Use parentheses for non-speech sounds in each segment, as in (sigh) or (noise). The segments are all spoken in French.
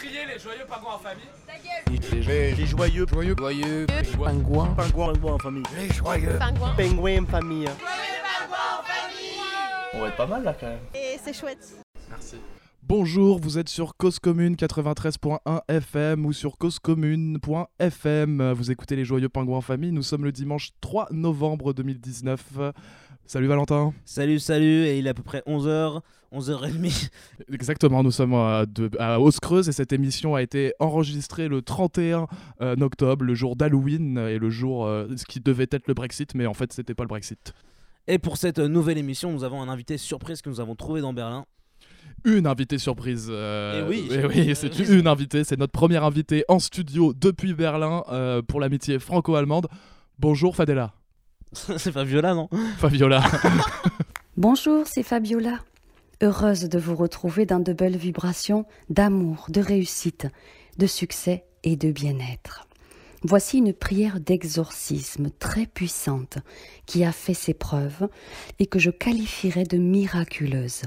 crier les joyeux pingouins en famille Les, les joyeux, joyeux, Joyeux. pingouins, Pingouin, pingouin en famille. les joyeux Pingouin. Pingouin en famille. On va être pas mal là quand même. Et c'est chouette. Merci. Bonjour, vous êtes sur Cause Commune 93.1 FM ou sur causecommune.fm. Vous écoutez les Joyeux Pingouins en famille. Nous sommes le dimanche 3 novembre 2019. Salut Valentin. Salut, salut, et il est à peu près 11h, 11h30. (laughs) Exactement, nous sommes à, de- à Hausse-Creuse et cette émission a été enregistrée le 31 euh, octobre, le jour d'Halloween et le jour euh, ce qui devait être le Brexit, mais en fait c'était pas le Brexit. Et pour cette nouvelle émission, nous avons un invité surprise que nous avons trouvé dans Berlin. Une invitée surprise. euh, Eh oui. eh oui, (laughs) c'est une invitée, c'est notre première invitée en studio depuis Berlin euh, pour l'amitié franco-allemande. Bonjour Fadela. (laughs) C'est Fabiola, non? Fabiola. (laughs) Bonjour, c'est Fabiola. Heureuse de vous retrouver dans de belles vibrations d'amour, de réussite, de succès et de bien-être. Voici une prière d'exorcisme très puissante qui a fait ses preuves et que je qualifierais de miraculeuse.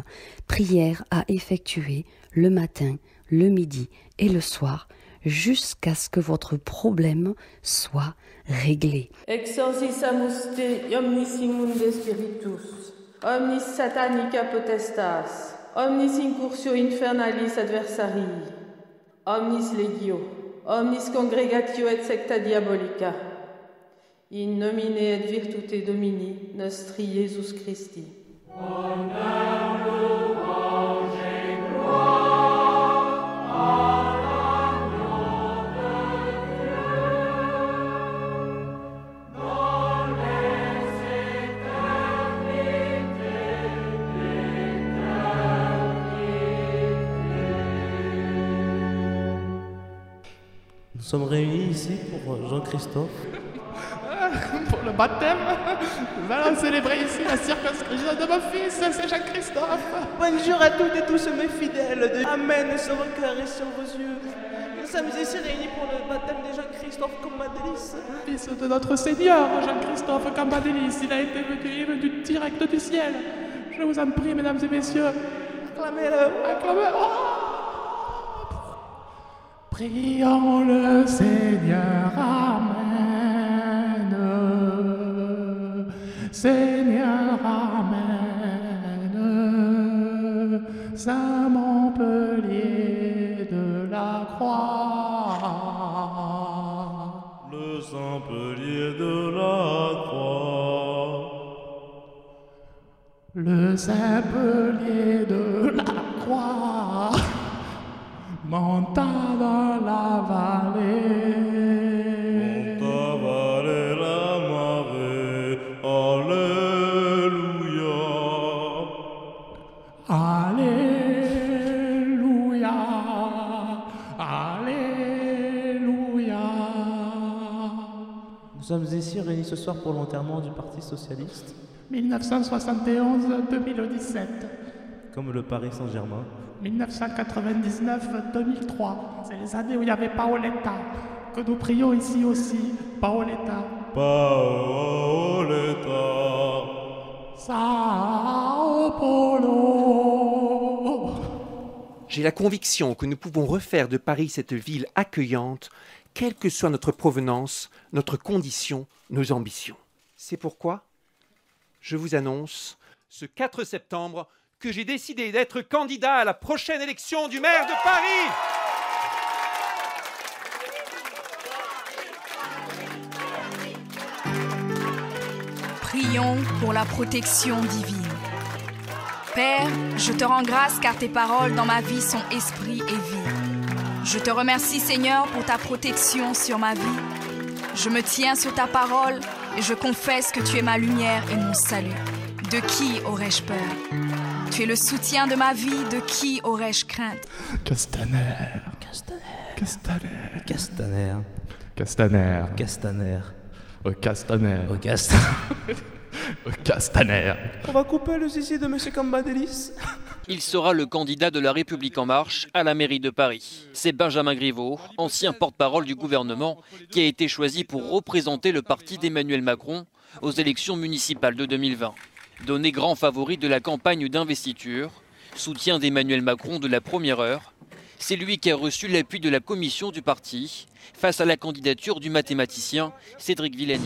Prière à effectuer le matin, le midi et le soir jusqu'à ce que votre problème soit réglé. Exorcisamus te omnis immunde spiritus, omnis satanica potestas, omnis incursio infernalis adversarii, omnis legio, omnis congregatio et secta diabolica, in nomine et virtute Domini nostri Iesus Christi. Sommes réunis ici pour euh, Jean-Christophe. (laughs) pour le baptême, nous allons célébrer ici la circonscription de mon fils, c'est Jacques-Christophe. Bonjour à toutes et tous mes fidèles. Amen sur vos cœurs et sur vos yeux. Nous sommes ici réunis pour le baptême de Jean-Christophe Combadélis. Fils de notre Seigneur, Jean-Christophe Cambadélis, il a été venu, venu direct du ciel. Je vous en prie, mesdames et messieurs, acclamez-le, acclamez oh Prions le Seigneur, Amen. Seigneur, Amen. Saint Montpellier de la Croix. Le Saint-Pelier de la croix. Le Saint-Pelier de la Croix monta dans la vallée. Tavale la marée. Alléluia. Alléluia, Alléluia. Nous sommes ici réunis ce soir pour l'enterrement du Parti Socialiste, 1971-2017, comme le Paris Saint-Germain. 1999-2003, c'est les années où il n'y avait pas Oletta. Que nous prions ici aussi, Paoletta. Paoletta. Sao Paulo. J'ai la conviction que nous pouvons refaire de Paris cette ville accueillante, quelle que soit notre provenance, notre condition, nos ambitions. C'est pourquoi je vous annonce ce 4 septembre que j'ai décidé d'être candidat à la prochaine élection du maire de Paris. Prions pour la protection divine. Père, je te rends grâce car tes paroles dans ma vie sont esprit et vie. Je te remercie Seigneur pour ta protection sur ma vie. Je me tiens sur ta parole et je confesse que tu es ma lumière et mon salut. De qui aurais-je peur? Tu es le soutien de ma vie, de qui aurais-je crainte? Castaner. Castaner. Castaner. Castaner. Castaner. Castaner. Au Castaner. Au Castaner. (laughs) Au Castaner. On va couper le zizi de Monsieur Cambadélis. Il sera le candidat de la République en marche à la mairie de Paris. C'est Benjamin Griveaux, ancien porte-parole du gouvernement, qui a été choisi pour représenter le parti d'Emmanuel Macron aux élections municipales de 2020. Donné grand favori de la campagne d'investiture, soutien d'Emmanuel Macron de la première heure, C'est lui qui a reçu l'appui de la commission du parti face à la candidature du mathématicien Cédric Villani.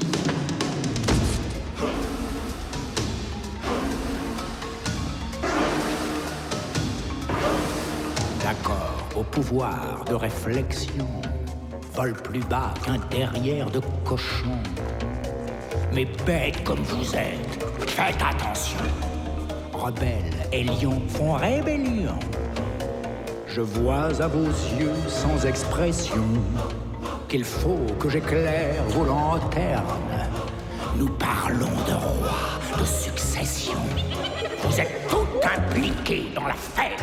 D'accord au pouvoir de réflexion, vole plus bas qu'un derrière de cochon. Mais bêtes comme vous êtes, faites attention. Rebelles et lions font rébellion. Je vois à vos yeux sans expression qu'il faut que j'éclaire vos lanternes. Nous parlons de roi, de succession. Vous êtes tout impliqués dans l'affaire.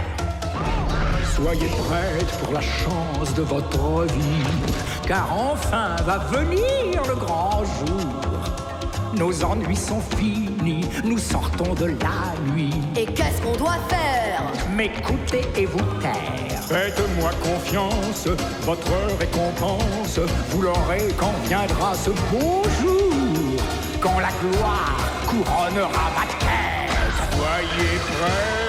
Soyez prêtes pour la chance de votre vie, car enfin va venir le grand jour. Nos ennuis sont finis, nous sortons de la nuit. Et qu'est-ce qu'on doit faire? M'écouter et vous taire. Faites-moi confiance, votre récompense, vous l'aurez quand viendra ce beau jour, quand la gloire couronnera ma tête. Soyez prêts.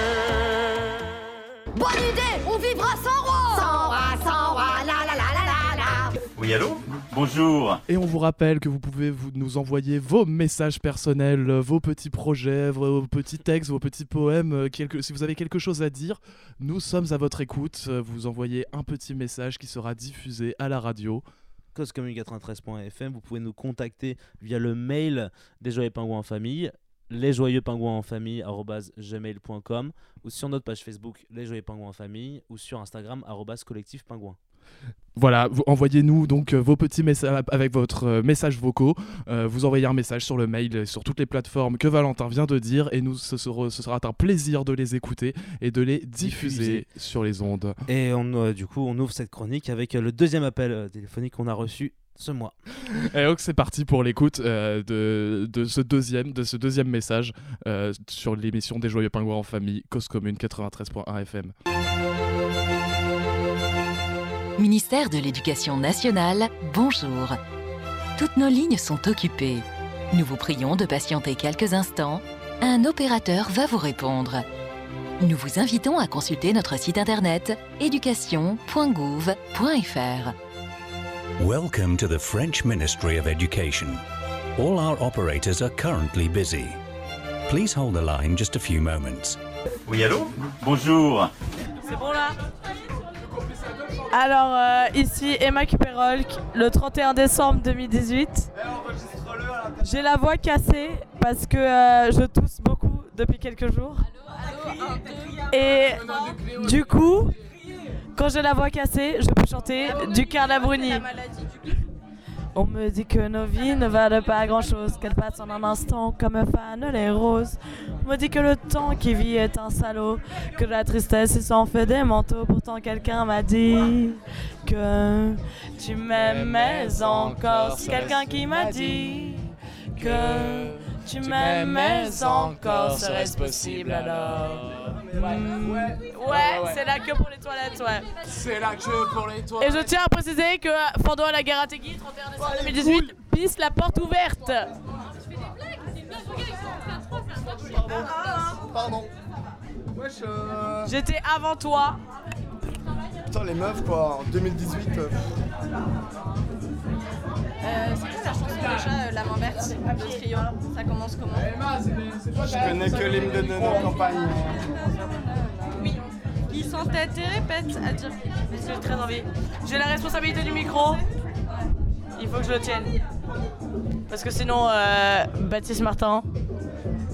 Bonne idée On vivra sans roi Sans roi, sans roi, la la la la la la Oui, allô? Bonjour. Et on vous rappelle que vous pouvez vous, nous envoyer vos messages personnels, euh, vos petits projets, vos petits textes, vos petits poèmes. euh, quelque- si vous avez quelque chose à dire, nous sommes à votre écoute. Euh, Vous envoyez un petit message qui sera diffusé à la radio. causecommune93.fm. Vous pouvez nous contacter via le mail des Joyeux Pingouins en famille, les Joyeux Pingouins en famille gmail.com ou sur notre page Facebook les Joyeux Pingouins en famille ou sur Instagram collectif pingouin. Voilà, envoyez-nous donc euh, vos petits messages avec votre euh, message vocaux. Euh, vous envoyez un message sur le mail, sur toutes les plateformes que Valentin vient de dire, et nous, ce sera, ce sera un plaisir de les écouter et de les diffuser, Diffuser. sur les ondes. Et on, euh, du coup, on ouvre cette chronique avec euh, le deuxième appel euh, téléphonique qu'on a reçu ce mois. Et donc c'est parti pour l'écoute euh, de, de ce deuxième de ce deuxième message euh, sur l'émission des Joyeux Pingouins en famille, Cause Commune 93.1 FM. Ministère de l'Éducation nationale, bonjour. Toutes nos lignes sont occupées. Nous vous prions de patienter quelques instants. Un opérateur va vous répondre. Nous vous invitons à consulter notre site internet éducation.gouv.fr. Welcome to the French Ministry of Education. All our operators are currently busy. Please hold the line just a few moments. Oui, allô? Bonjour. C'est bon là? Alors euh, ici Emma Cuperol, le 31 décembre 2018. J'ai la voix cassée parce que euh, je tousse beaucoup depuis quelques jours. Et du coup, quand j'ai la voix cassée, je peux chanter du Carla Bruni. On me dit que nos vies ne valent pas grand chose, qu'elles passent en un instant comme fanent les roses. On me dit que le temps qui vit est un salaud, que la tristesse s'en fait des manteaux. Pourtant, quelqu'un m'a dit que tu m'aimais encore. Quelqu'un qui m'a dit que tu m'aimais encore. Serait-ce possible alors? Ouais, c'est la queue pour les toilettes, ouais. C'est la queue pour les toilettes. Et je tiens à préciser que pendant la guerre à Tegui, 31 décembre 2018, pisse la porte ouverte. Pardon. Wesh, euh... J'étais avant toi. Putain, les meufs, quoi, en 2018. euh, Euh, c'est quoi la chanson déjà, euh, La main verte de Trio? Ça commence comment? Je connais que l'hymne de nos campagnes. Oui. Ils s'entêtent et répètent à dire. J'ai très envie. J'ai la responsabilité du micro. Il faut que je le tienne. Parce que sinon, euh, Baptiste Martin,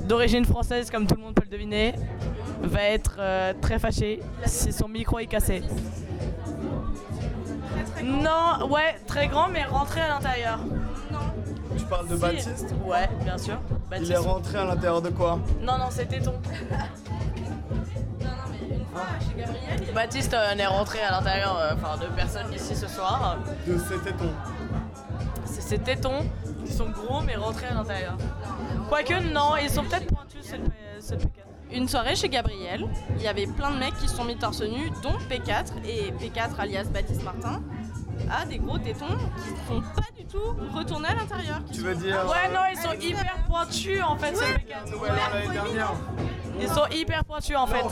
d'origine française comme tout le monde peut le deviner, va être euh, très fâché si son micro est cassé. Non, ouais, très grand, mais rentré à l'intérieur. Tu parles de Si. Baptiste Ouais, bien sûr. Baptiste. Il est rentré à l'intérieur de quoi? Non, non, c'était ton. (laughs) Baptiste euh, est rentré à l'intérieur euh, enfin, de personnes ici ce soir. De ses tétons. C'est ses tétons qui sont gros mais rentrés à l'intérieur. Quoique, non, ils sont peut-être pointus, c'est le, P- c'est le P4. Une soirée chez Gabriel, il y avait plein de mecs qui se sont mis torse nu, dont P4 et P4 alias Baptiste Martin a des gros tétons qui ne sont pas du tout retournés à l'intérieur. Tu veux dire Ouais, non, ils sont hyper pointus en fait, c'est le P4. Nouvelle An l'année dernière. Ils sont hyper pointus en fait.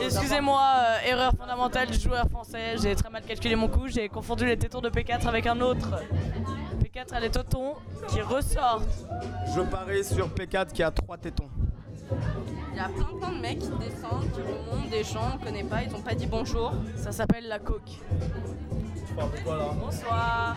Excusez-moi, euh, erreur fondamentale du joueur français. J'ai très mal calculé mon coup. J'ai confondu les tétons de P4 avec un autre. P4 a les tétons qui ressortent. Je parie sur P4 qui a 3 tétons. Il y a plein plein de mecs qui descendent, qui remontent, des gens qu'on connaît pas, ils n'ont pas dit bonjour. Ça s'appelle la coque. Bonsoir. Bonsoir.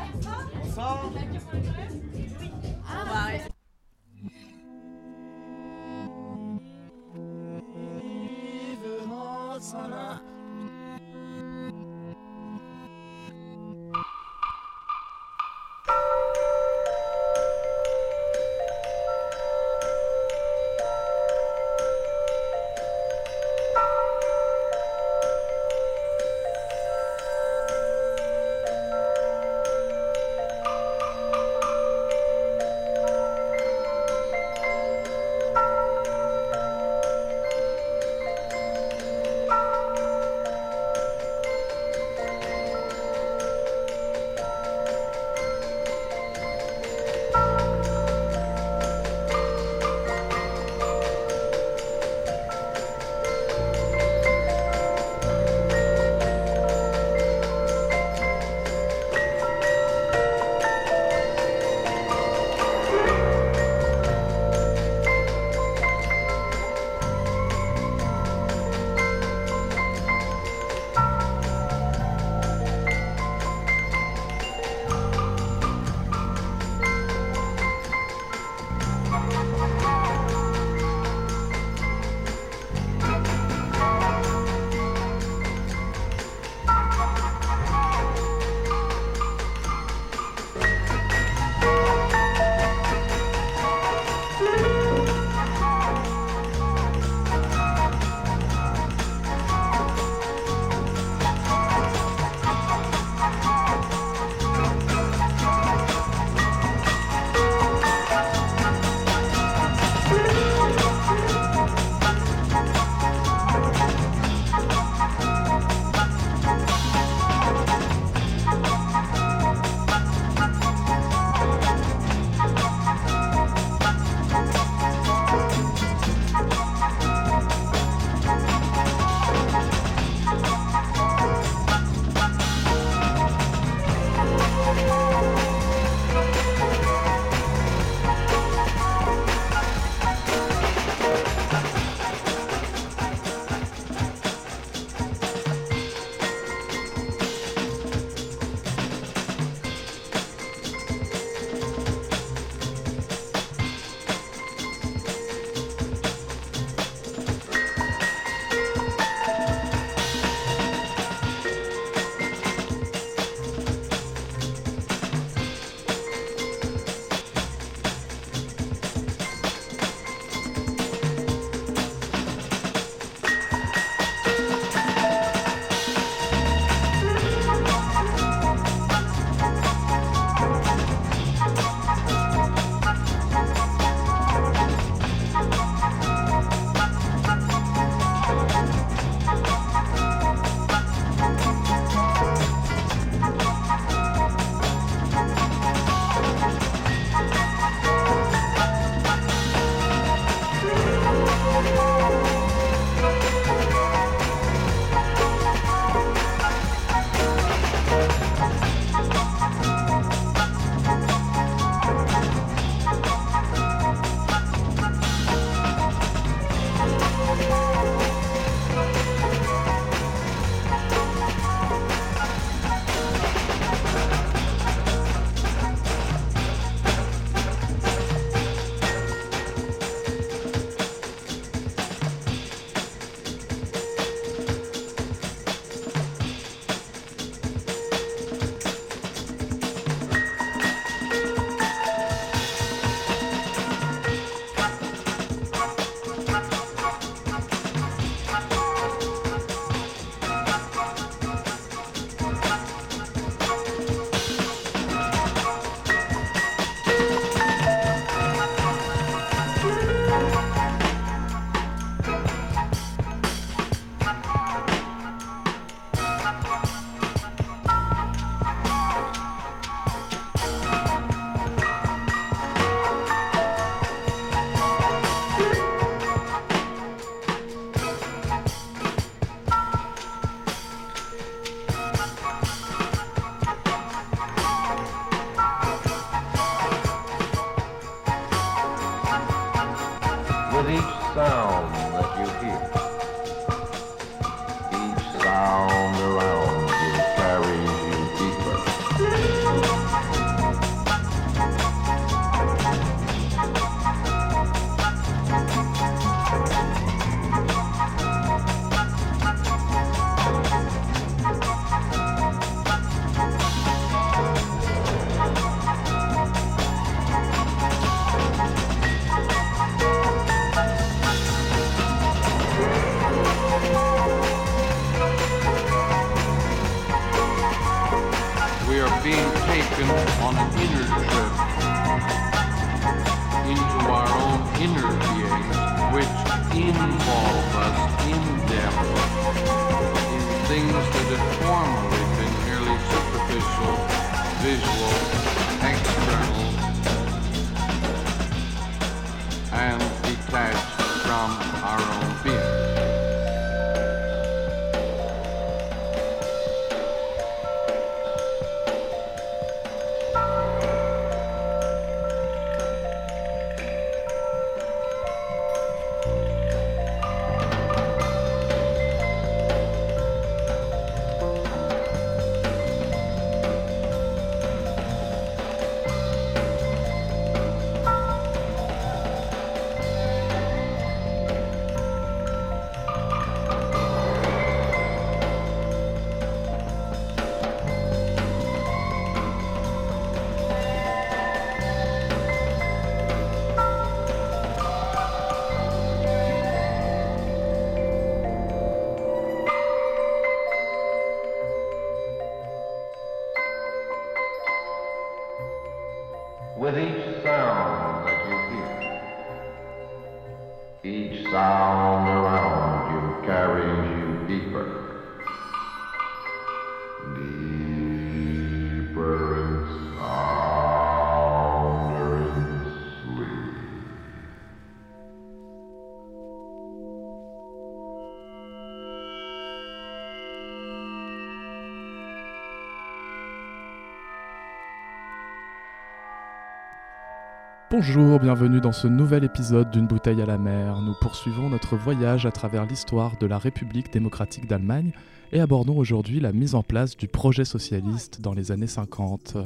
Bonjour, bienvenue dans ce nouvel épisode d'une bouteille à la mer. Nous poursuivons notre voyage à travers l'histoire de la République démocratique d'Allemagne et abordons aujourd'hui la mise en place du projet socialiste dans les années 50.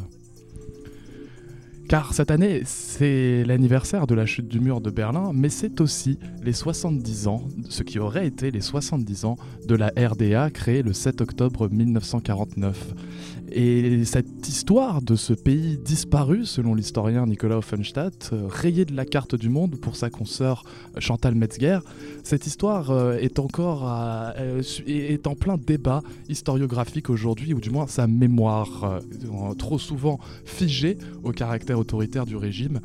Car cette année, c'est l'anniversaire de la chute du mur de Berlin, mais c'est aussi les 70 ans, ce qui aurait été les 70 ans de la RDA créée le 7 octobre 1949. Et cette histoire de ce pays disparu, selon l'historien Nicolas Offenstadt, euh, rayé de la carte du monde pour sa consoeur euh, Chantal Metzger, cette histoire euh, est encore est en plein débat historiographique aujourd'hui, ou du moins sa mémoire, trop souvent figée au caractère autoritaire du régime,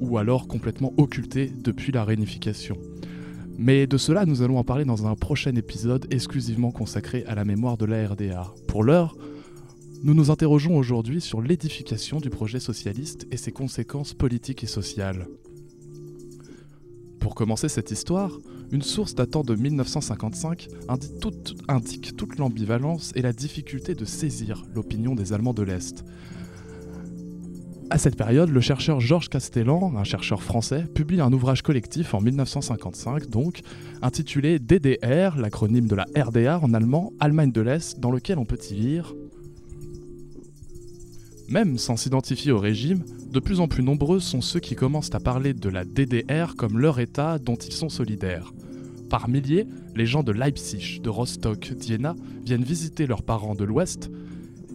ou alors complètement occultée depuis la réunification. Mais de cela, nous allons en parler dans un prochain épisode exclusivement consacré à la mémoire de la RDA. Pour l'heure, nous nous interrogeons aujourd'hui sur l'édification du projet socialiste et ses conséquences politiques et sociales. Pour commencer cette histoire, une source datant de 1955 indique toute, l'ambivalence et la difficulté de saisir l'opinion des Allemands de l'Est. À cette période, le chercheur Georges Castellan, un chercheur français, publie un ouvrage collectif en 1955, donc, intitulé DDR, l'acronyme de la RDA en allemand, Allemagne de l'Est, dans lequel on peut y lire même sans s'identifier au régime, de plus en plus nombreux sont ceux qui commencent à parler de la DDR comme leur État dont ils sont solidaires. Par milliers, les gens de Leipzig, de Rostock, d'Iéna viennent visiter leurs parents de l'Ouest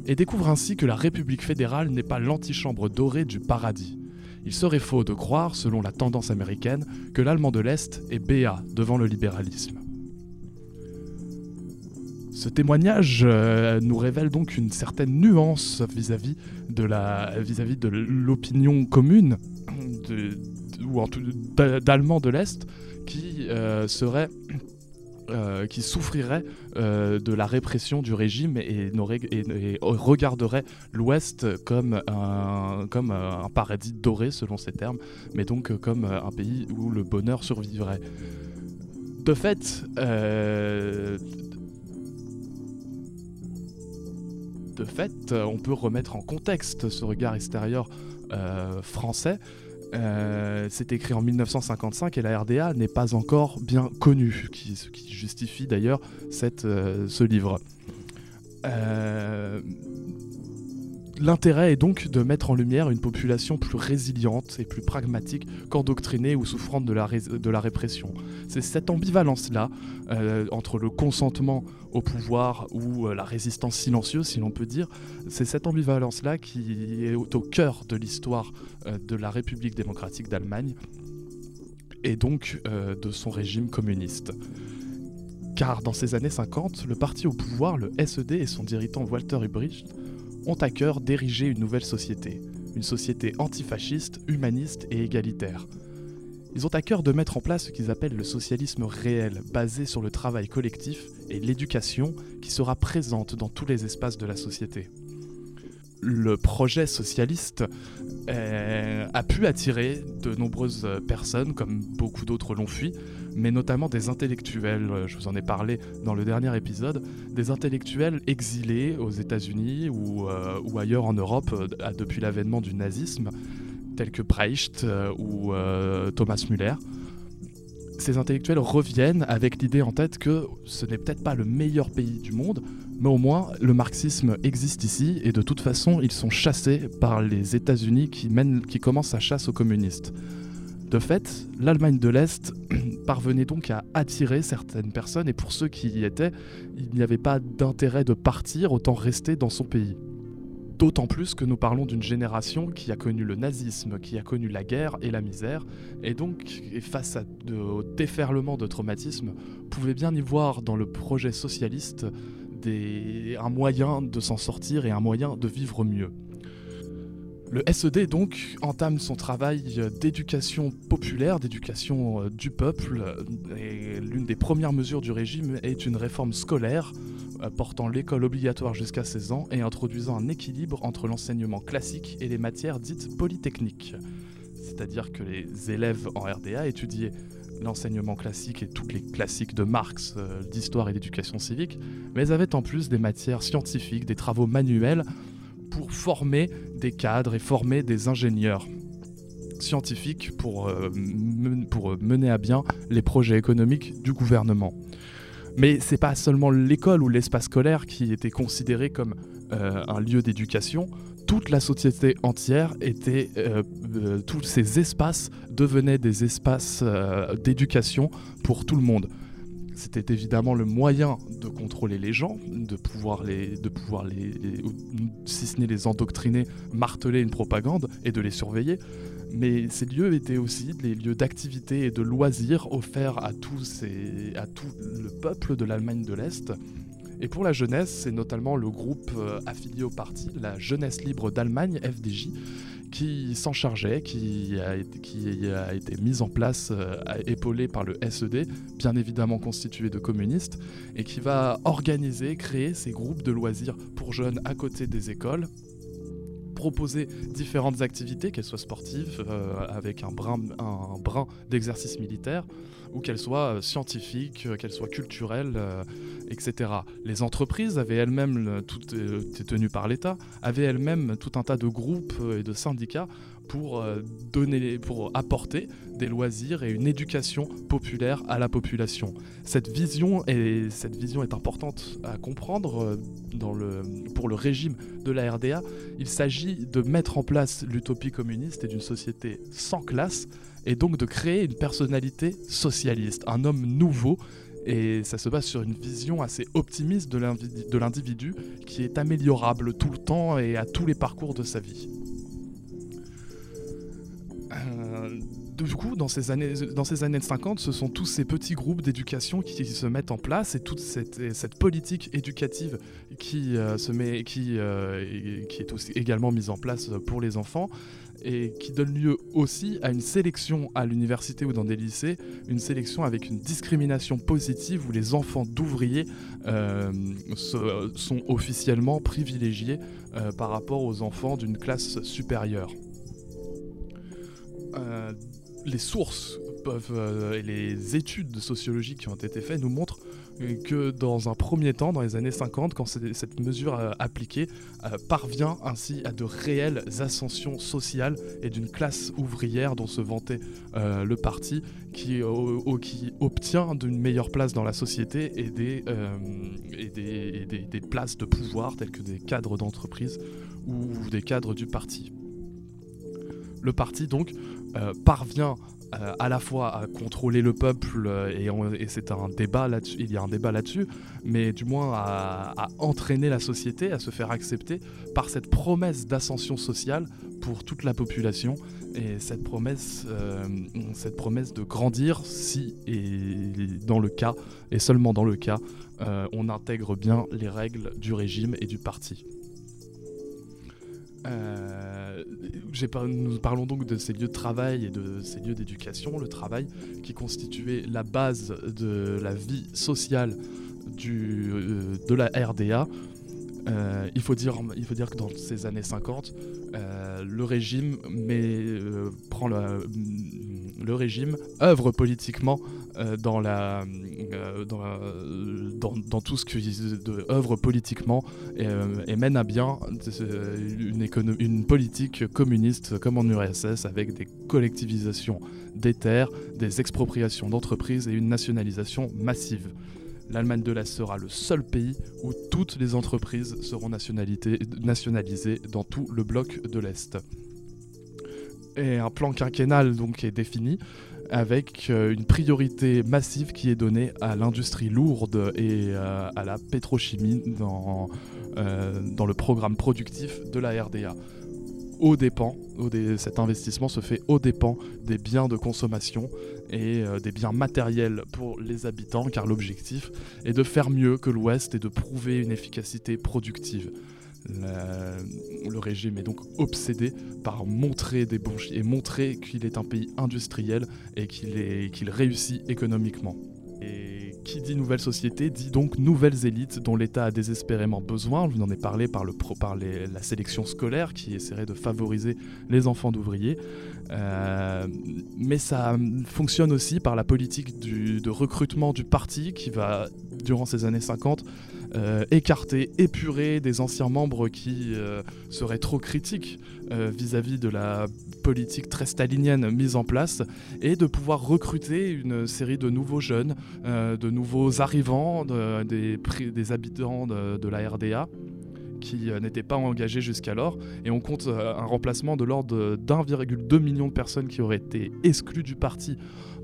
et découvrent ainsi que la République fédérale n'est pas l'antichambre dorée du paradis. Il serait faux de croire, selon la tendance américaine, que l'Allemand de l'Est est béat devant le libéralisme. Ce témoignage euh, nous révèle donc une certaine nuance vis-à-vis de la vis-à-vis de l'opinion commune de- de- ou d'Allemands de l'Est qui euh, serait euh, qui souffrirait euh, de la répression du régime et, et- regarderait l'Ouest comme un, comme un paradis doré selon ces termes, mais donc comme un pays où le bonheur survivrait. De fait, de fait, euh, on peut remettre en contexte ce regard extérieur euh, français. Euh, c'est écrit en 1955 et la RDA n'est pas encore bien connue, ce qui justifie d'ailleurs ce livre. L'intérêt est donc de mettre en lumière une population plus résiliente et plus pragmatique qu'endoctrinée ou souffrante de la, répression. C'est cette ambivalence-là euh, entre le consentement au pouvoir ou euh, la résistance silencieuse, si l'on peut dire, c'est cette ambivalence-là qui est au, cœur de l'histoire euh, de la République démocratique d'Allemagne et donc de son régime communiste. Car dans ces années 50, le parti au pouvoir, le SED et son dirigeant Walter Ulbricht ont à cœur d'ériger une nouvelle société, une société antifasciste, humaniste et égalitaire. Ils ont à cœur de mettre en place ce qu'ils appellent le socialisme réel, basé sur le travail collectif et l'éducation qui sera présente dans tous les espaces de la société. Le projet socialiste euh, a pu attirer de nombreuses personnes, comme beaucoup d'autres l'ont fui, mais notamment des intellectuels, euh, je vous en ai parlé dans le dernier épisode, des intellectuels exilés aux États-Unis ou, euh, ailleurs en Europe euh, depuis l'avènement du nazisme, tels que Brecht euh, ou euh, Thomas Müller. Ces intellectuels reviennent avec l'idée en tête que ce n'est peut-être pas le meilleur pays du monde, mais au moins le marxisme existe ici et de toute façon ils sont chassés par les États-Unis qui, mènent, qui commencent sa chasse aux communistes. De fait, l'Allemagne de l'Est (clears throat) parvenait donc à attirer certaines personnes et pour ceux qui y étaient, il n'y avait pas d'intérêt de partir, autant rester dans son pays. D'autant plus que nous parlons d'une génération qui a connu le nazisme, qui a connu la guerre et la misère, et donc, face à de, au déferlement de traumatismes, pouvait bien y voir dans le projet socialiste un moyen de s'en sortir et un moyen de vivre mieux. Le SED donc entame son travail d'éducation populaire, d'éducation euh, du peuple, et l'une des premières mesures du régime est une réforme scolaire euh, portant l'école obligatoire jusqu'à 16 ans et introduisant un équilibre entre l'enseignement classique et les matières dites polytechniques. C'est-à-dire que les élèves en RDA étudiaient l'enseignement classique et tous les classiques de Marx, euh, d'histoire et d'éducation civique, mais avaient en plus des matières scientifiques, des travaux manuels pour former des cadres et former des ingénieurs scientifiques pour, euh, pour mener à bien les projets économiques du gouvernement. Mais c'est pas seulement l'école ou l'espace scolaire qui était considéré comme euh, un lieu d'éducation. Toute la société entière était, euh, euh, tous ces espaces devenaient des espaces euh, d'éducation pour tout le monde. C'était évidemment le moyen de contrôler les gens, de pouvoir les, de pouvoir les, les- si ce n'est les endoctriner, marteler une propagande et de les surveiller. Mais ces lieux étaient aussi des lieux d'activité et de loisirs offerts à, tous ces, à tout le peuple de l'Allemagne de l'Est. Et pour la jeunesse, c'est notamment le groupe euh, affilié au parti, la Jeunesse Libre d'Allemagne, FDJ, qui s'en chargeait, qui a, été- qui mise en place, euh, épaulée par le SED, bien évidemment constitué de communistes, et qui va organiser, créer ces groupes de loisirs pour jeunes à côté des écoles, proposer différentes activités, qu'elles soient sportives, euh, avec un brin d'exercice militaire, ou qu'elles soient euh, scientifiques, euh, qu'elles soient culturelles, euh, etc. Les entreprises avaient elles-mêmes, le- tout euh, était tenu par l'État, avaient elles-mêmes tout un tas de groupes et de syndicats pour, donner, pour apporter des loisirs et une éducation populaire à la population. Cette vision est, importante à comprendre pour le régime de la RDA. Il s'agit de mettre en place l'utopie communiste et d'une société sans classe, et donc de créer une personnalité socialiste, un homme nouveau. Et ça se base sur une vision assez optimiste de l'individu qui est améliorable tout le temps et à tous les parcours de sa vie. Euh, du coup, dans ces, années, dans ces années 50, ce sont tous ces petits groupes d'éducation qui se mettent en place et toute cette, et cette politique éducative qui, euh, se met, euh, qui est aussi également mise en place pour les enfants et qui donne lieu aussi à une sélection à l'université ou dans des lycées, une sélection avec une discrimination positive où les enfants d'ouvriers euh, sont officiellement privilégiés par rapport aux enfants d'une classe supérieure. Les sources euh, et les études de sociologie qui ont été faites nous montrent euh, que dans un premier temps, dans les années 50, quand cette mesure euh, appliquée parvient ainsi à de réelles ascensions sociales et d'une classe ouvrière dont se vantait le parti, qui, obtient d'une meilleure place dans la société et des, places de pouvoir telles que des cadres d'entreprise ou des cadres du parti. Le parti donc parvient euh, à la fois à contrôler le peuple euh, et, c'est un débat là-dessus, il y a un débat là-dessus, mais du moins à, entraîner la société, à se faire accepter par cette promesse d'ascension sociale pour toute la population et cette promesse, euh, de grandir si et dans le cas et seulement dans le cas euh, on intègre bien les règles du régime et du parti. Euh, nous parlons donc de ces lieux de travail et de ces lieux d'éducation, le travail qui constituait la base de la vie sociale euh, de la RDA. Euh, il, faut dire, il que dans ces années 50, euh, le régime euh, prend le régime œuvre politiquement dans, la, euh, dans, tout ce qui œuvre politiquement et, euh, et mène à bien euh, une, une politique communiste comme en URSS avec des collectivisations des terres, des expropriations d'entreprises et une nationalisation massive. L'Allemagne de l'Est sera le seul pays où toutes les entreprises seront nationalisées dans tout le bloc de l'Est. Et un plan quinquennal donc est défini avec euh, une priorité massive qui est donnée à l'industrie lourde et euh, à la pétrochimie dans, euh, dans le programme productif de la RDA. Au dépens, cet investissement se fait au dépens des biens de consommation et des biens matériels pour les habitants, car l'objectif est de faire mieux que l'Ouest et de prouver une efficacité productive. Le régime est donc obsédé par montrer des bons et montrer qu'il est un pays industriel et qu'il réussit économiquement. Et qui dit nouvelle société dit donc nouvelles élites dont l'État a désespérément besoin. Je vous en ai parlé par, le par la sélection scolaire qui essaierait de favoriser les enfants d'ouvriers. Euh, mais ça fonctionne aussi par la politique de recrutement du parti qui va, durant ces années 50, euh, écarter, épurer des anciens membres qui euh, seraient trop critiques euh, vis-à-vis de la politique très stalinienne mise en place et de pouvoir recruter une série de nouveaux jeunes, euh, de nouveaux arrivants, de- des, habitants de, la RDA qui n'étaient pas engagés jusqu'alors. Et on compte un remplacement de l'ordre de- d'1,2 million de personnes qui auraient été exclues du parti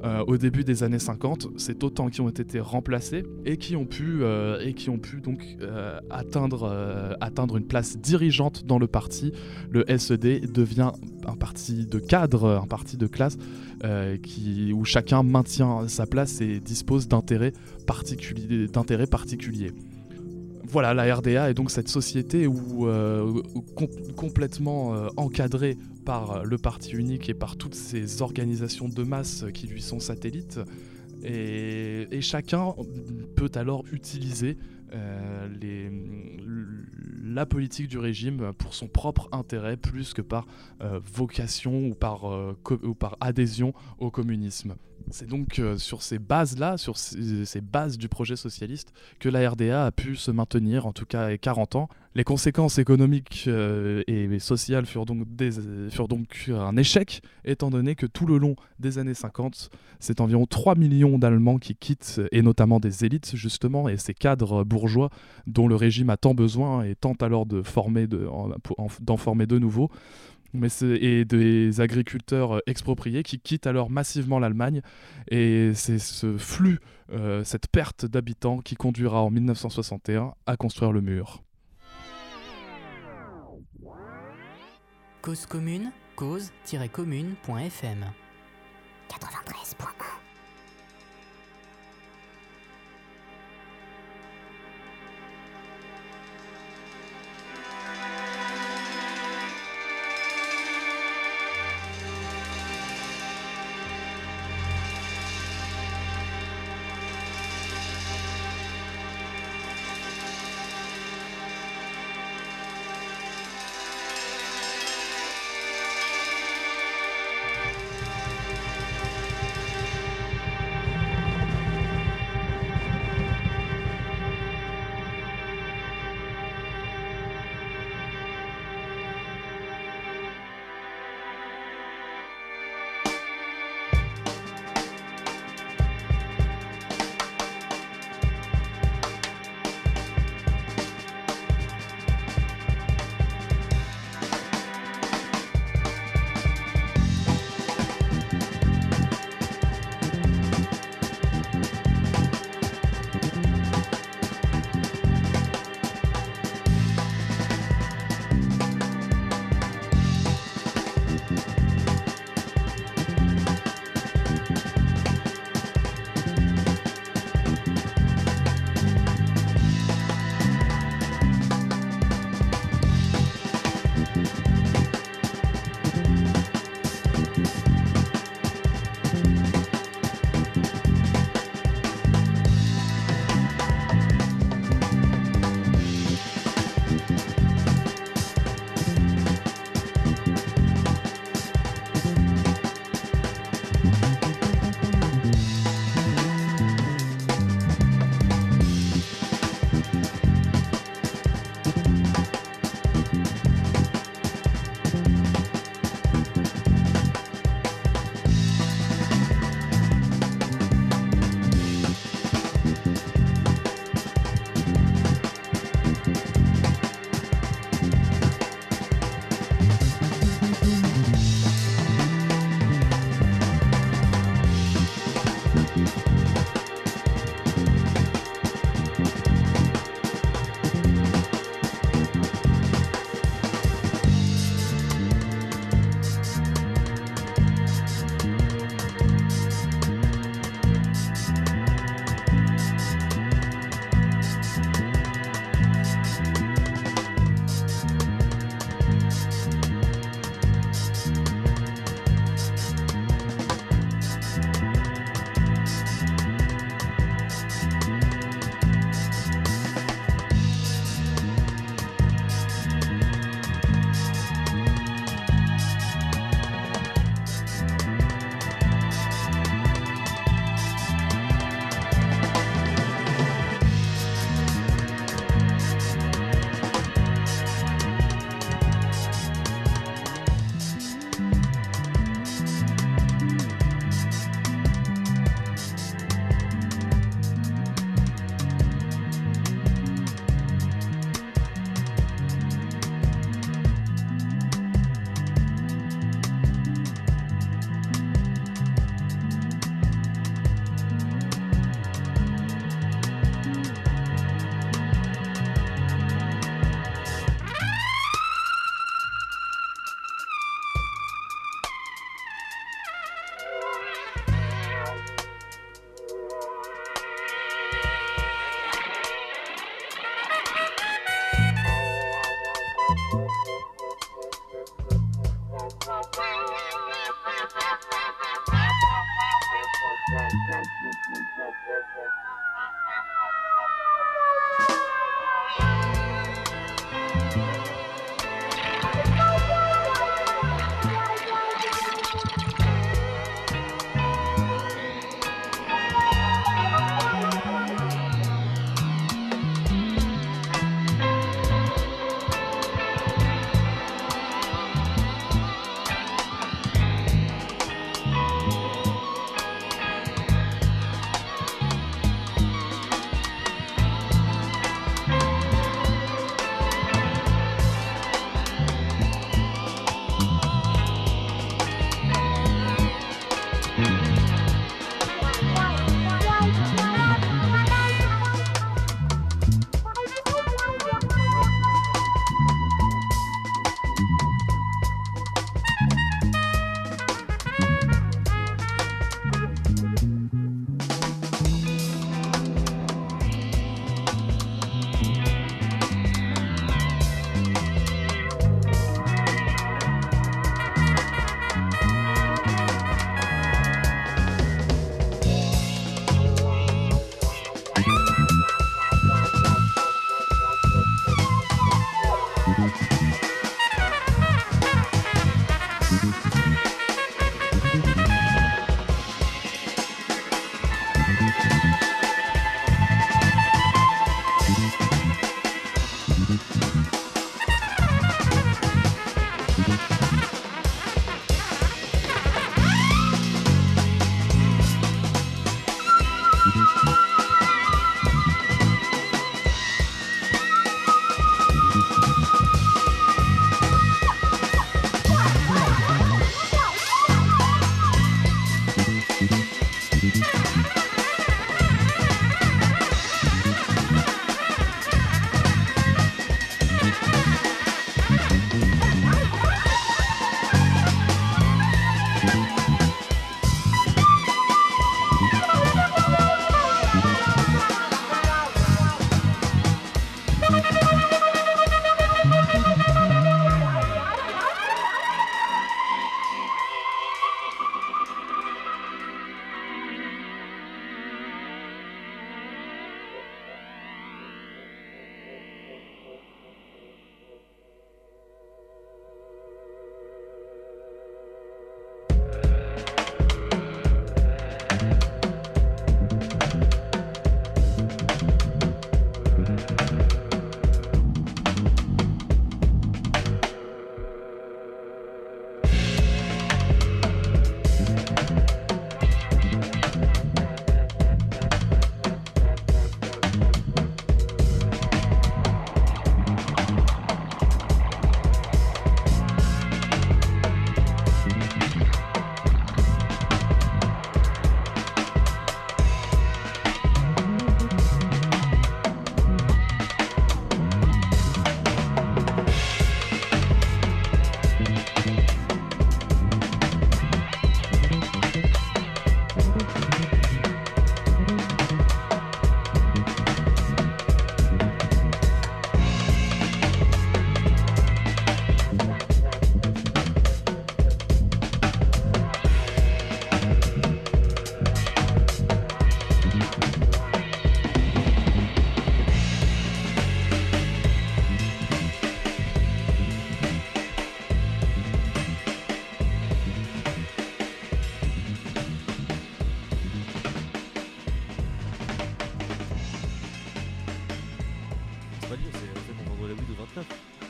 euh, au début des années 50. C'est autant qui ont été remplacés et qui ont pu, euh, et qui ont donc euh, atteindre, une place dirigeante dans le parti. Le SED devient un parti de cadre, un parti de classe où chacun maintient sa place et dispose d'intérêts particuliers voilà, la RDA est donc cette société où, euh, complètement euh, encadrée par euh, le parti unique et par toutes ces organisations de masse qui lui sont satellites. Et, chacun peut alors utiliser la politique du régime pour son propre intérêt plus que par vocation ou par adhésion au communisme. C'est donc euh, sur ces bases-là, sur ces, ces bases du projet socialiste, que la RDA a pu se maintenir, en tout cas à 40 ans. Les conséquences économiques euh, et sociales furent donc, un échec, étant donné que tout le long des années 50, c'est environ 3 millions d'Allemands qui quittent, et notamment des élites justement, et ces cadres bourgeois dont le régime a tant besoin et tente alors de former de- en- en- d'en former de nouveaux mais et des agriculteurs euh, expropriés qui quittent alors massivement l'Allemagne. Et c'est ce flux, euh, cette perte d'habitants qui conduira en 1961 à construire le mur. Cause commune, cause-commune.fm 93.1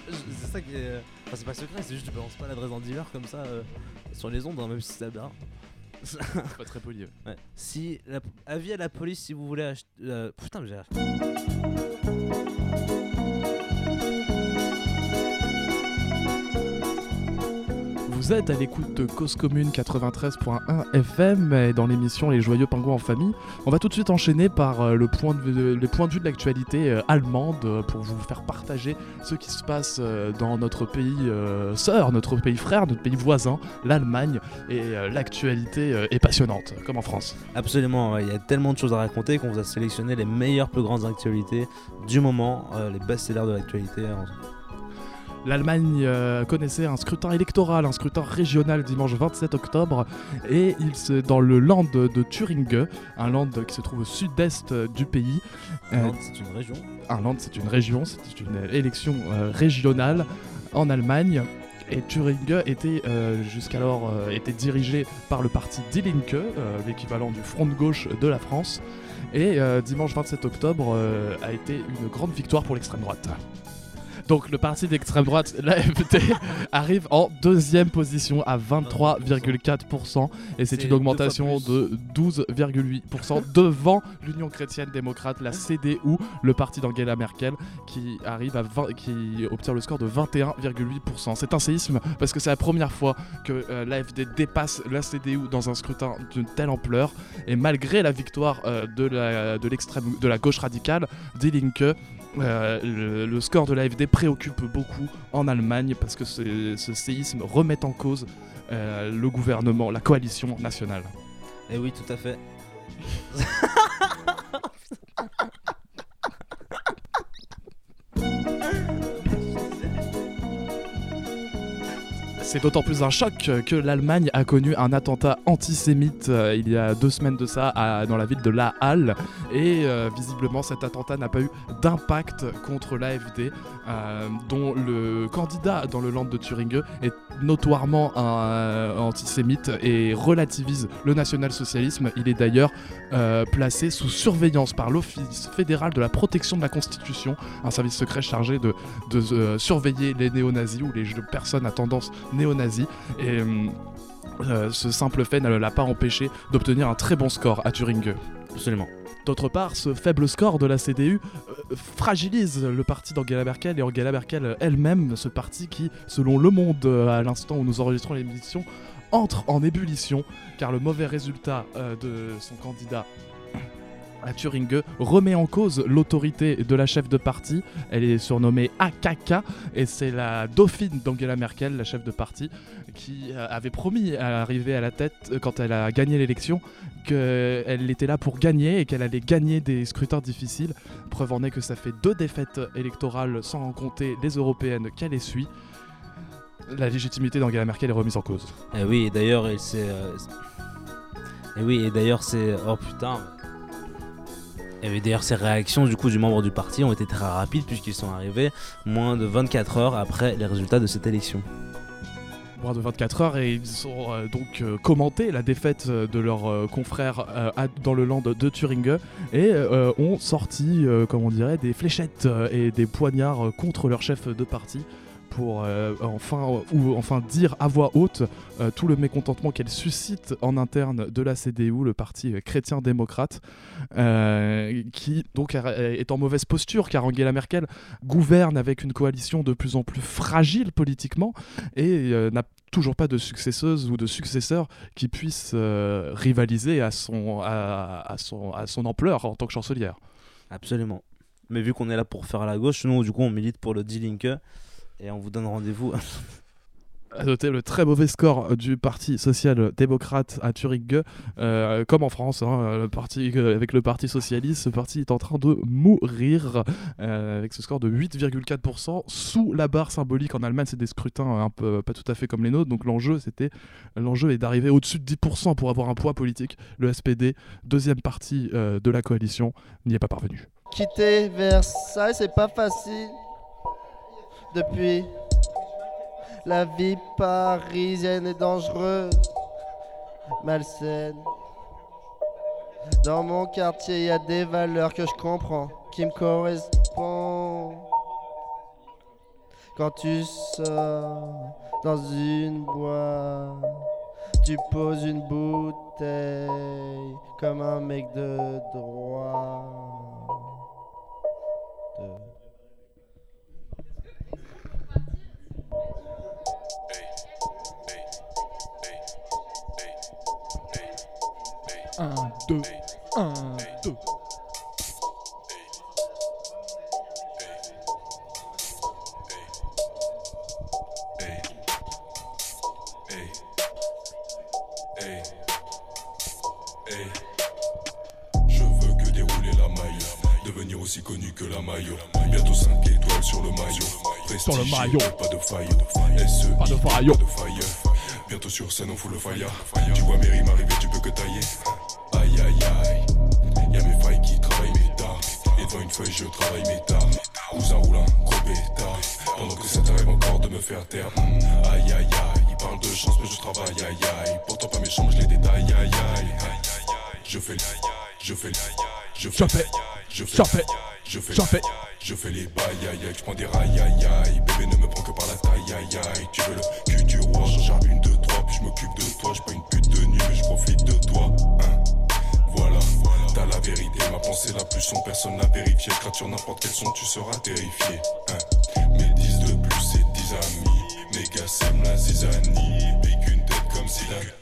C'est ça qui est. Enfin, c'est pas secret, c'est juste que tu balances pas l'adresse d'un dealer comme ça euh, sur les ondes, hein, même si c'est bien. pas très poli, ouais. Ouais. Si la... Avis à la police si vous voulez acheter. euh, Putain, mais j'ai. Vous êtes à l'écoute de Cause Commune 93.1 FM et dans l'émission Les Joyeux Pingouins en famille. On va tout de suite enchaîner par euh, le point de les points de vue de l'actualité euh, allemande euh, pour vous faire partager ce qui se passe dans notre pays sœur, notre pays frère, notre pays voisin, l'Allemagne. Et l'actualité est passionnante, comme en France. Absolument, il y a tellement de choses à raconter qu'on vous a sélectionné les meilleures, plus grandes actualités du moment, les best-sellers de l'actualité. L'Allemagne euh, connaissait un scrutin électoral, un scrutin régional dimanche 27 octobre, et il se, dans le land de Thuringe, un land qui se trouve au sud-est euh, du pays. Un land, c'est une région. Un land, c'est une région, c'est une élection euh, régionale en Allemagne. Et Thuringe était euh, jusqu'alors euh, était dirigé par le parti Die Linke, euh, l'équivalent du front de gauche de la France. Et euh, dimanche 27 octobre euh, a été une grande victoire pour l'extrême droite. Donc le parti d'extrême droite, (laughs) l'AFD, arrive en deuxième position à 23,4% et c'est une augmentation de 12,8% devant l'Union chrétienne démocrate, la CDU, le parti d'Angela Merkel, qui arrive à 20 qui obtient le score de 21,8%. C'est un séisme parce que c'est la première fois que euh, l'AFD dépasse la CDU dans un scrutin d'une telle ampleur. Et malgré la victoire euh, de la de l'extrême de la gauche radicale, Die Linke, euh, le, le score de l'AFD préoccupe beaucoup en Allemagne parce que ce, ce séisme remet en cause euh, le gouvernement, la coalition nationale. Et Eh oui, tout à fait. (laughs) C'est d'autant plus un choc que l'Allemagne a connu un attentat antisémite euh, il y a deux semaines de ça dans la ville de La Halle. Et euh, visiblement, cet attentat n'a pas eu d'impact contre l'AFD, euh, dont le candidat dans le land de Thuringe est notoirement antisémite et relativise le national-socialisme. Il est d'ailleurs placé sous surveillance par l'Office fédéral de la protection de la Constitution, un service secret chargé de, surveiller les néo-nazis ou les personnes à tendance néo-nazie. Et euh, euh, ce simple fait ne l'a pas empêché d'obtenir un très bon score à Thuringe. Absolument. D'autre part, ce faible score de la CDU euh, fragilise le parti d'Angela Merkel et Angela Merkel elle-même, ce parti qui, selon Le Monde, à l'instant où nous enregistrons l'émission, entre en ébullition car le mauvais résultat euh, de son candidat à Thuringe remet en cause l'autorité de la chef de parti. Elle est surnommée AKK et c'est la dauphine d'Angela Merkel, la chef de parti, qui euh, avait promis à arriver à la tête euh, quand elle a gagné l'élection qu'elle était là pour gagner et qu'elle allait gagner des scrutins difficiles. Preuve en est que ça fait deux défaites électorales sans compter les européennes qu'elle essuie. La légitimité d'Angela Merkel est remise en cause. Et oui, d'ailleurs, il s'est. euh, Et oui, et d'ailleurs, c'est. Oh putain. Et d'ailleurs, ces réactions du coup du membre du parti ont été très rapides puisqu'ils sont arrivés moins de 24 heures après les résultats de cette élection. moins de 24 heures et ils ont euh, donc euh, commenté la défaite euh, de leurs confrères dans le land de Thuringe et ont sorti, comme on dirait, des fléchettes et des poignards contre leur chef de parti pour euh, enfin, ou enfin dire à voix haute euh, tout le mécontentement qu'elle suscite en interne de la CDU, le parti chrétien-démocrate, euh, qui donc est en mauvaise posture car Angela Merkel gouverne avec une coalition de plus en plus fragile politiquement et n'a toujours pas de successeuse ou de successeur qui puisse rivaliser à son, à, son, à son ampleur en tant que chancelière. Absolument. Mais vu qu'on est là pour faire à la gauche, nous du coup on milite pour le D-Linke et on vous donne rendez-vous. (laughs) À noter le très mauvais score du Parti social-démocrate à Thuringe, euh, comme en France, hein, le parti, euh, avec le Parti socialiste, ce parti est en train de mourir euh, avec ce score de 8,4% sous la barre symbolique. En Allemagne, c'est des scrutins un peu pas tout à fait comme les nôtres, donc l'enjeu c'était l'enjeu est d'arriver au-dessus de 10% pour avoir un poids politique. Le SPD, deuxième parti euh, de la coalition, n'y est pas parvenu. Quitter Versailles, c'est pas facile. Depuis, la vie parisienne est dangereuse, malsaine. Dans mon quartier, il y a des valeurs que je comprends, qui me correspondent. Quand tu sors dans une boîte, tu poses une bouteille comme un mec de droit. Je veux que dérouler la maille, devenir aussi connu que la maillot. Bientôt 5 étoiles sur le maillot. Sur le maillot. Pas de faille, SE, Pas de faille. pas de faille. Bientôt sur scène, on fout le fire. Tu vois mes rimes arriver, tu peux que tailler. Aïe aïe aïe. Y'a mes failles qui travaillent mes dards. Et devant une feuille, je travaille mes dards. Cousin roulant, gros pétard. Pendant que ça t'arrive encore de me faire taire. Hmm, Aïe aïe aïe. Ils parlent de chance, mais je travaille aïe aïe. Pourtant pas méchant, mais je les détaille aïe aïe. Je fais le. Je fais le. Je fais. Je fais. Je fais. Je fais. Je fais. Je. Je les bails aïe. Je prends des rails aïe aïe. Bébé ne me prend que par la taille aïe aïe. Tu veux le cul du roi. J'en une, deux, trois. Puis je m'occupe de toi. J'ai pas une pute de nuit, mais je profite de toi. Hein. Voilà, t'as la vérité, ma pensée la plus sombre, personne n'a vérifié. Gratte sur n'importe quel son, tu seras terrifié. Hein. Mes 10 de plus, c'est 10 amis. Mes gars la zizanie. Pique une tête comme Zidane.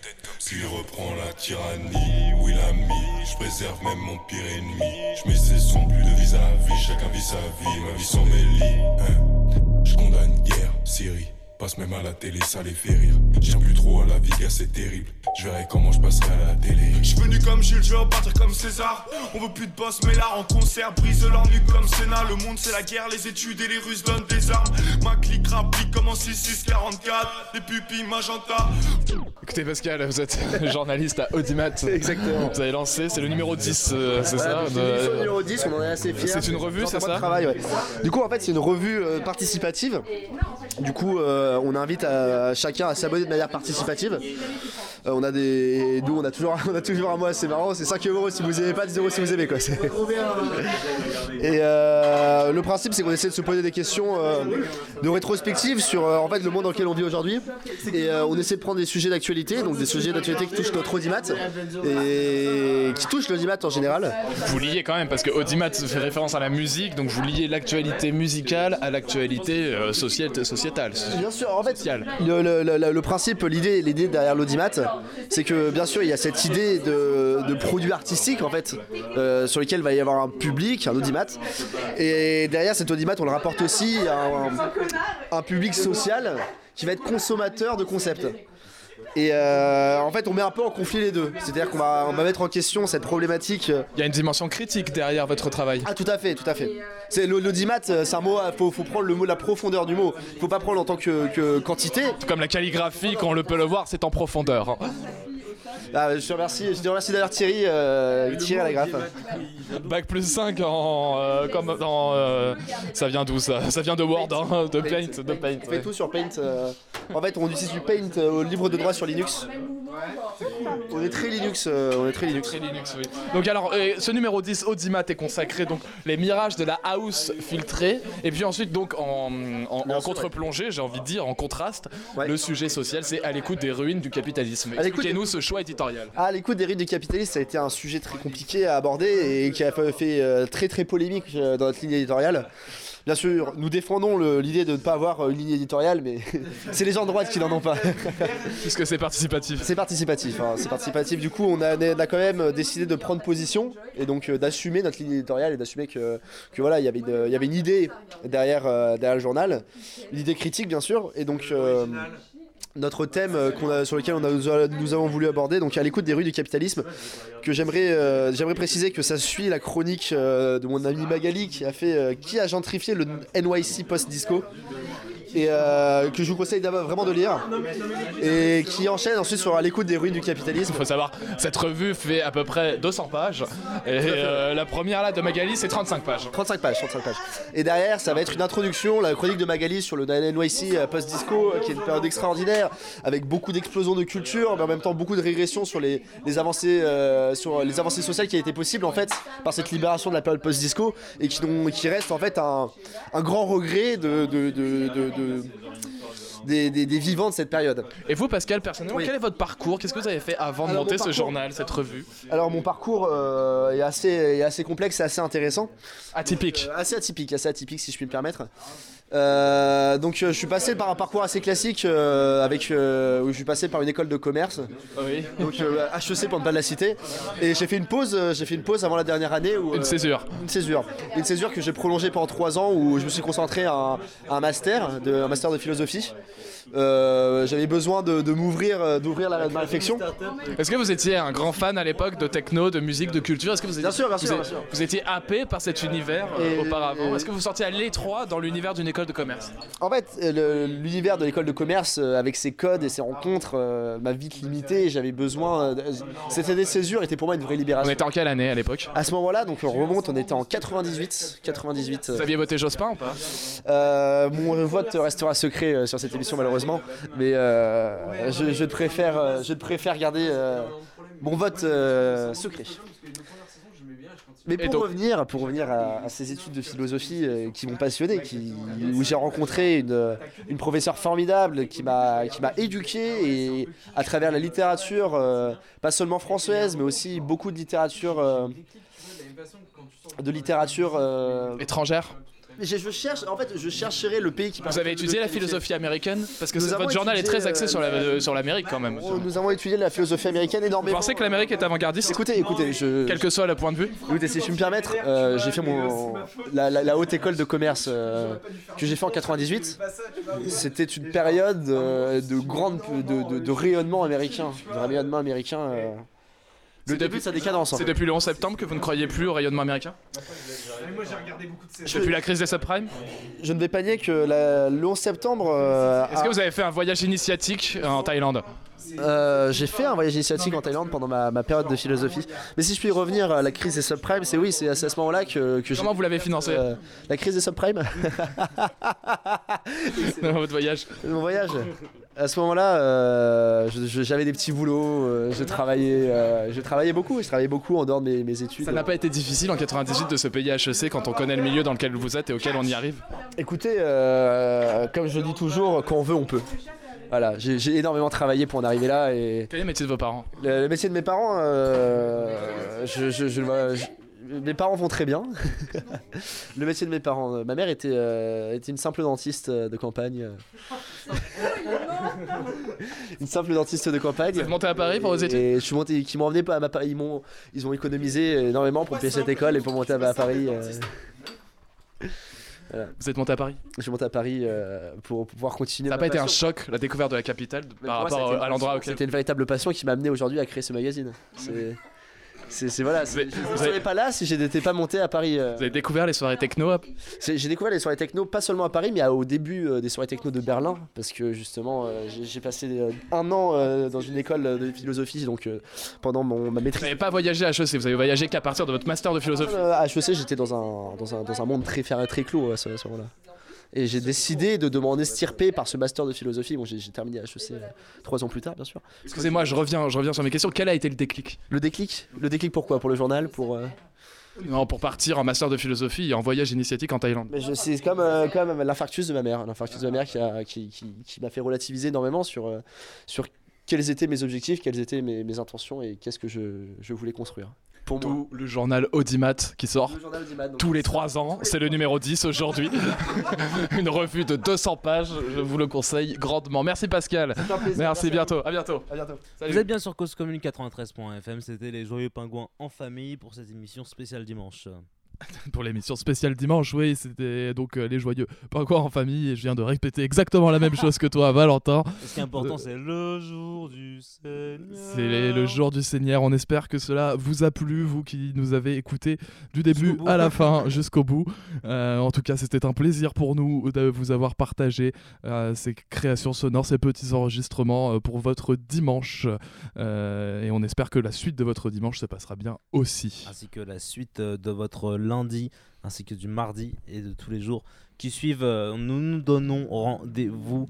Puis reprend la tyrannie. Oui, l'ami, je préserve même mon pire ennemi. Je mets ces sons plus de vis-à-vis. Chacun vit sa vie, ma vie mêlis. Hein. Je condamne guerre, Syrie. Passe même à la télé, ça les fait rire. Tiens plus trop à la vie, gars, c'est terrible. Je verrai comment je passerai à la télé. Je suis venu comme Jules, je vais repartir comme César. On veut plus de boss, mais là en concert, brise leur comme Sénat. Le monde c'est la guerre, les études et les Russes donnent des armes. Ma clique rapplique comme Battement 6644, les pupilles magenta. Écoutez Pascal, vous êtes (laughs) journaliste à Audimat. Exactement. Vous avez lancé, c'est le numéro 10, euh, c'est Voilà, ça c'est de- l'émission numéro 10, on en est assez fiers. C'est une revue, c'est mois ça travail, ouais. Du coup, en fait, c'est une revue euh, participative. Du coup, euh, on invite à, chacun à s'abonner de manière participative. Euh, on a des. Nous, on a toujours, (laughs) on a toujours un mot assez marrant. C'est 5 euros si vous aimez pas, 10 euros si vous aimez, quoi. C'est- (laughs) Et euh, le principe, c'est qu'on essaie de se poser des questions euh, de rétrospective sur euh, en fait, le monde dans lequel on vit aujourd'hui. Et euh, on essaie de prendre des sujets d'actualité, donc des sujets d'actualité qui touchent notre audimat et qui touchent l'audimat en général. Vous liez quand même, parce que Audimat fait référence à la musique, donc vous liez l'actualité musicale à l'actualité euh, sociale- sociétale. Bien sûr, en fait, le, le- le- le principe, l'idée, l'idée derrière l'audimat, c'est que bien sûr, il y a cette idée de, de produit artistique en fait, euh, sur lequel va y avoir un public, un audimat, et derrière cet audimat, on le rapporte aussi à un, un public social qui va être consommateur de concepts. Et euh, en fait, on met un peu en conflit les deux. C'est-à-dire qu'on va, on va mettre en question cette problématique. Il y a une dimension critique derrière votre travail. Ah, tout à fait, tout à fait. C'est le- l'audimat, euh, c'est un mot. euh, Faut, faut prendre le mot, la profondeur du mot. Faut pas prendre en tant que, que quantité. Comme la calligraphie, quand on le peut le voir, c'est en profondeur. Ah, je te remercie, je te remercie d'ailleurs Thierry, euh, Thierry à la graffe. Bac plus 5 en. euh, comme dans. euh, ça vient d'où ça? Ça vient de Word, hein, de Paint. De Paint On fait tout sur Paint. euh, en fait, on utilise du Paint euh, au libre de droit sur Linux. On est très Linux, euh, on est très Linux. Donc alors, euh, ce numéro 10, Audimat, est consacré donc les mirages de la house filtrée, et puis ensuite donc en, en- en contre-plongée, j'ai envie de dire, en contraste, le sujet social, c'est à l'écoute des ruines du capitalisme. À l'écoute Expliquez-nous ce choix éditorial? Ah, l'écoute des rites du capitalisme, ça a été un sujet très compliqué à aborder et qui a fait euh, très très polémique euh, dans notre ligne éditoriale. Bien sûr, nous défendons l'idée de ne pas avoir euh, une ligne éditoriale, mais (laughs) c'est les gens de droite qui n'en ont pas. (laughs) Puisque c'est participatif. C'est participatif, hein, c'est participatif. Du coup, on a, on a quand même décidé de prendre position et donc euh, d'assumer notre ligne éditoriale et d'assumer que, que voilà, il y avait une, il y avait une idée derrière, derrière le journal, une idée critique bien sûr, et donc. Notre thème euh, sur lequel nous, avons voulu aborder, donc à l'écoute des rues du capitalisme, que j'aimerais euh, préciser que ça suit la chronique euh, de mon ami Magali qui a fait qui a gentrifié le NYC post-disco et euh, que je vous conseille vraiment de lire et qui enchaîne ensuite sur l'écoute des ruines du capitalisme. Il faut savoir, cette revue fait à peu près 200 pages, et euh, la première là de Magali, c'est 35 pages. 35 pages, 35 pages. Et derrière, ça va être une introduction, la chronique de Magali sur le NYC euh, post-disco, qui est une période extraordinaire, avec beaucoup d'explosions de culture, mais en même temps beaucoup de régression sur les, les avancées, euh, sur les avancées sociales qui a été possible en fait par cette libération de la période post-disco et qui, qui reste en fait un, un grand regret de, de- de- de- de- des, des- des vivants de cette période. Et vous, Pascal, personnellement, quel est votre parcours? Qu'est-ce que vous avez fait avant de Alors, monter mon ce parcours- journal, cette revue? Alors mon parcours euh, est, assez, est assez complexe et assez intéressant. Atypique. assez atypique, assez atypique si je puis me permettre. Euh, donc euh, je suis passé par un parcours assez classique euh, avec où je suis passé par une école de commerce. Oui. Donc HEC pour ne pas la citer. Et j'ai fait une pause, j'ai fait une pause avant la dernière année où, Une césure. Une césure. Une césure que j'ai prolongée pendant trois ans où je me suis concentré à un, à un master, de, un master de philosophie. Euh, J'avais besoin de, de m'ouvrir, euh, d'ouvrir la, ma réflexion. Est-ce que vous étiez un grand fan à l'époque de techno, de musique, de culture? Est-ce que vous étiez, Bien sûr, bien vous sûr, êtes- bien sûr. vous étiez happé par cet univers euh, auparavant? Est-ce que vous sortiez à l'étroit dans l'univers d'une école de commerce? En fait, l'univers de l'école de commerce, avec ses codes et ses rencontres, euh, m'a vite limité. J'avais besoin. euh, de- Cette année de césure était pour moi une vraie libération. On était en quelle année à l'époque? À ce moment-là, donc on remonte, on était en 98. 98 euh, Vous aviez voté Jospin ou pas? Euh, mon vote restera secret sur cette émission malheureusement, mais euh, je, je préfère, euh, je préfère garder euh, mon vote euh, secret. Mais pour donc- revenir, pour revenir à, à ces études de philosophie euh, qui m'ont passionné, qui, où j'ai rencontré une, une professeure formidable qui m'a qui m'a éduqué et à travers la littérature, euh, pas seulement française, mais aussi beaucoup de littérature, euh, de littérature euh, étrangère. Mais je, je cherche, en fait, je chercherai le pays qui. Vous avez étudié la philosophie américaine Parce que votre journal est très axé euh, sur la- sur l'Amérique quand même. Oh, Nous avons étudié la philosophie américaine Vous énormément. pensez que l'Amérique est avant-gardiste Écoutez, écoutez, je. Quel que soit le point de vue Écoutez, si je me permettre, euh, j'ai fait mon la, la- la haute école de commerce euh, que j'ai fait en 98. C'était une période euh, de grande de, de- de rayonnement américain, de rayonnement américain. Euh. Le début de sa décadence. en C'est depuis le 11 septembre que vous ne croyez plus au rayonnement américain Moi j'ai regardé beaucoup de séries. Depuis la crise des subprimes Je ne vais pas nier que la- le 11 septembre. euh, Est-ce a- que vous avez fait un voyage initiatique en Thaïlande? Euh, j'ai fait un voyage initiatique en Thaïlande pendant ma, ma période de philosophie. Mais si je puis revenir à la crise des subprimes, c'est oui, c'est à ce moment-là que, que Comment vous l'avez financé La crise des subprimes dans (laughs) votre voyage Mon voyage À ce moment-là, euh, j'avais des petits boulots, euh, je, travaillais, euh, je travaillais beaucoup, je travaillais beaucoup en dehors de mes, mes études. Ça n'a pas été difficile en 98 de se payer HEC quand on connaît le milieu dans lequel vous êtes et auquel on y arrive? Écoutez, euh, comme je dis toujours, quand on veut, on peut. Voilà, j'ai énormément travaillé pour en arriver là et. Quel est le métier de vos parents? Le, le métier de mes parents, euh, je, je- je le vois- je- mes parents vont très bien. (laughs) le métier de mes parents, ma mère était, euh, était une simple dentiste de campagne. (laughs) une simple dentiste de campagne. Vous êtes monté à Paris pour vos études? Et je suis monté, qui m'ont emmené pas à ma- ils m'ont, ils ont économisé énormément pour payer cette école et pour monter à, à Paris. euh. Voilà. Vous êtes monté à Paris? Je suis monté à Paris euh, pour, pouvoir continuer. Ça n'a pas été un choc, la découverte de la capitale, Mais par moi, rapport à l'endroit auquel C'était une véritable passion qui m'a amené aujourd'hui à créer ce magazine. C'est. C'est voilà, je ne vous serais pas là si je n'étais pas monté à Paris. euh. Vous avez découvert les soirées techno J'ai découvert les soirées techno pas seulement à Paris mais à- au début euh, des soirées techno de Berlin parce que justement euh, j'ai- passé un an dans une école de philosophie donc pendant mon, ma Vous maîtrise. n'avez pas voyagé à HEC, vous avez voyagé qu'à partir de votre master de philosophie. À HEC j'étais dans un, dans, un, dans un monde très, ferré, très clos à ce, à ce moment-là. Et j'ai décidé de, de m'en estirper par ce master de philosophie. Bon, j'ai terminé à HEC euh, trois ans plus tard, bien sûr. Excusez-moi, je reviens, je reviens sur mes questions. Quel a été le déclic? Le déclic? Le déclic pourquoi Pour le journal? Pour. euh, Non, pour partir en master de philosophie et en voyage initiatique en Thaïlande. Mais je- c'est comme, euh, comme l'infarctus de ma mère. L'infarctus de ma mère qui, a- qui, qui- qui m'a fait relativiser énormément sur, euh, sur quels étaient mes objectifs, quelles étaient mes, mes intentions et qu'est-ce que je, je voulais construire. Pour moi. Tout le journal Audimat qui sort Le journal Audimat, donc. tous les 3 ans. C'est le numéro 10 aujourd'hui. (laughs) (laughs) Une revue de 200 pages, je vous le conseille grandement. Merci Pascal. un plaisir, Merci, merci à bientôt. À bientôt. À bientôt. Salut. Vous êtes bien sur Cause Commune 93.fm, c'était les Joyeux Pingouins en famille pour cette émission spéciale dimanche. (laughs) Pour l'émission spéciale dimanche, oui, c'était donc euh, les joyeux pingouins en famille et je viens de répéter exactement la même (laughs) chose que toi, Valentin. Ce qui est important, Euh, c'est le jour du Seigneur. C'est les- le jour du Seigneur. On espère que cela vous a plu, vous qui nous avez écouté du début à la (laughs) fin, jusqu'au bout. Euh, en tout cas, c'était un plaisir pour nous de vous avoir partagé euh, ces créations sonores, ces petits enregistrements euh, pour votre dimanche. Euh, et on espère que la suite de votre dimanche se passera bien aussi. Ainsi que la suite de votre lundi, ainsi que du mardi et de tous les jours qui suivent. Euh, Nous nous donnons rendez-vous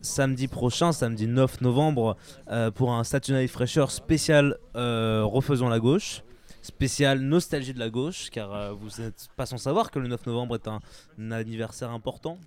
samedi prochain, samedi 9 novembre, euh, pour un Saturday Fresher spécial euh, Refaisons la gauche. Spécial nostalgie de la gauche, car vous n'êtes pas sans savoir que le 9 novembre est un anniversaire important.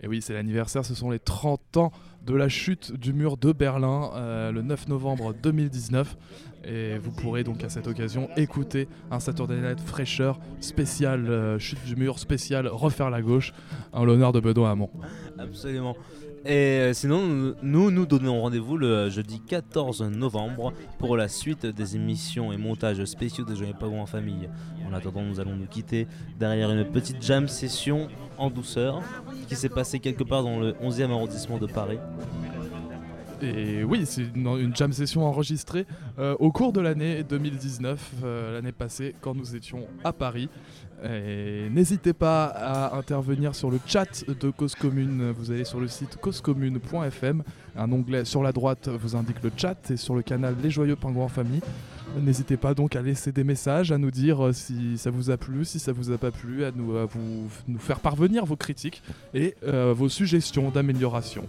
Et oui, c'est l'anniversaire, ce sont les 30 ans de la chute du mur de Berlin, euh, le 9 novembre 2019. Et vous pourrez donc à cette occasion écouter un Saturday Night Fraîcheur spécial euh, chute du mur, spécial refaire la gauche, en l'honneur de Benoît Hamon. Absolument. Et euh, sinon, nous nous donnons rendez-vous le jeudi 14 novembre pour la suite des émissions et montages spéciaux des Joyeux Pagons en famille. En attendant, nous allons nous quitter derrière une petite jam session en douceur qui s'est passée quelque part dans le 11e arrondissement de Paris. Et oui, c'est une, une jam session enregistrée euh, au cours de l'année 2019, euh, l'année passée, quand nous étions à Paris. N'hésitez pas à intervenir sur le chat de Cause Commune. Vous allez sur le site causecommune.fm. Un onglet sur la droite vous indique le chat et sur le canal Les Joyeux Pingouins Famille. N'hésitez pas donc à laisser des messages, à nous dire euh, si ça vous a plu, si ça vous a pas plu, à nous, vous, nous faire parvenir vos critiques et euh, vos suggestions d'amélioration.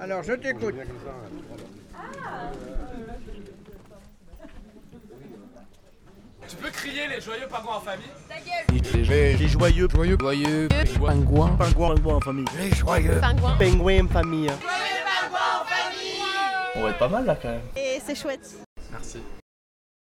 Alors je t'écoute. Tu peux crier les joyeux pingouins en famille Les, joyeux, joyeux, joyeux, pingouins, pingouins, pingouins en famille. Les joyeux, Pingouins. pingouins en famille. On va être pas mal là quand même. Et c'est chouette. Merci.